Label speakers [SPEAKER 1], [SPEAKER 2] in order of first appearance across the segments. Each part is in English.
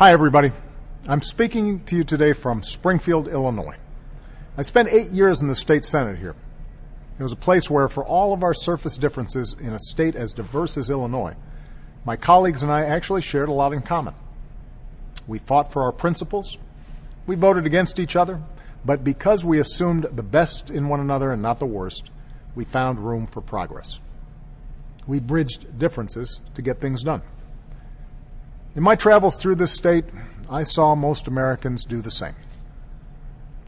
[SPEAKER 1] Hi, everybody. I'm speaking to you today from Springfield, Illinois. I spent eight years in the state senate here. It was a place where, for all of our surface differences in a state as diverse as Illinois, my colleagues and I actually shared a lot in common. We fought for our principles. We voted against each other. But because we assumed the best in one another and not the worst, we found room for progress. We bridged differences to get things done. In my travels through this state, I saw most Americans do the same.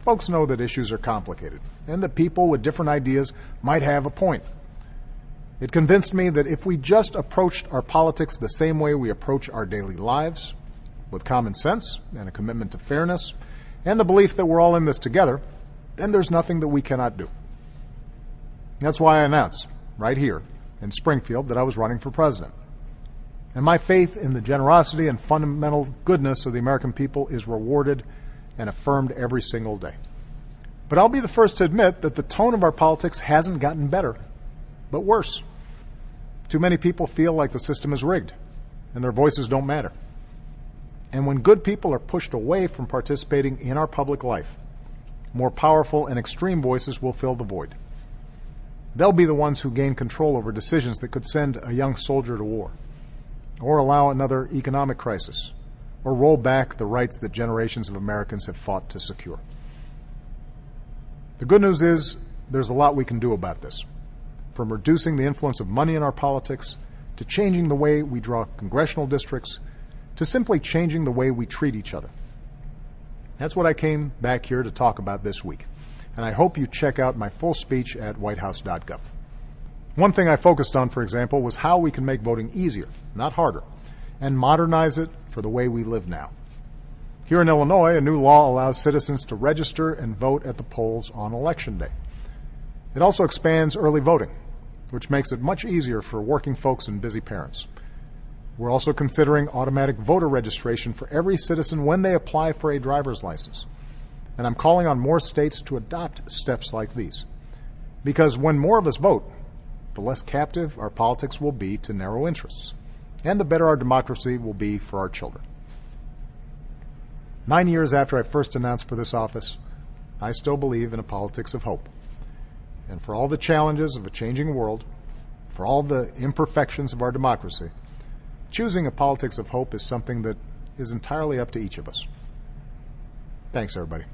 [SPEAKER 1] Folks know that issues are complicated and that people with different ideas might have a point. It convinced me that if we just approached our politics the same way we approach our daily lives, with common sense and a commitment to fairness, and the belief that we're all in this together, then there's nothing that we cannot do. That's why I announced right here in Springfield that I was running for president. And my faith in the generosity and fundamental goodness of the American people is rewarded and affirmed every single day. But I'll be the first to admit that the tone of our politics hasn't gotten better, but worse. Too many people feel like the system is rigged and their voices don't matter. And when good people are pushed away from participating in our public life, more powerful and extreme voices will fill the void. They'll be the ones who gain control over decisions that could send a young soldier to war, or allow another economic crisis, or roll back the rights that generations of Americans have fought to secure. The good news is there's a lot we can do about this, from reducing the influence of money in our politics, to changing the way we draw congressional districts, to simply changing the way we treat each other. That's what I came back here to talk about this week and I hope you check out my full speech at whitehouse.gov. One thing I focused on, for example, was how we can make voting easier, not harder, and modernize it for the way we live now. Here in Illinois, a new law allows citizens to register and vote at the polls on Election Day. It also expands early voting, which makes it much easier for working folks and busy parents. We're also considering automatic voter registration for every citizen when they apply for a driver's license. And I'm calling on more states to adopt steps like these. Because when more of us vote, the less captive our politics will be to narrow interests, and the better our democracy will be for our children. Nine years after I first announced for this office, I still believe in a politics of hope. And for all the challenges of a changing world, for all the imperfections of our democracy, choosing a politics of hope is something that is entirely up to each of us. Thanks, everybody.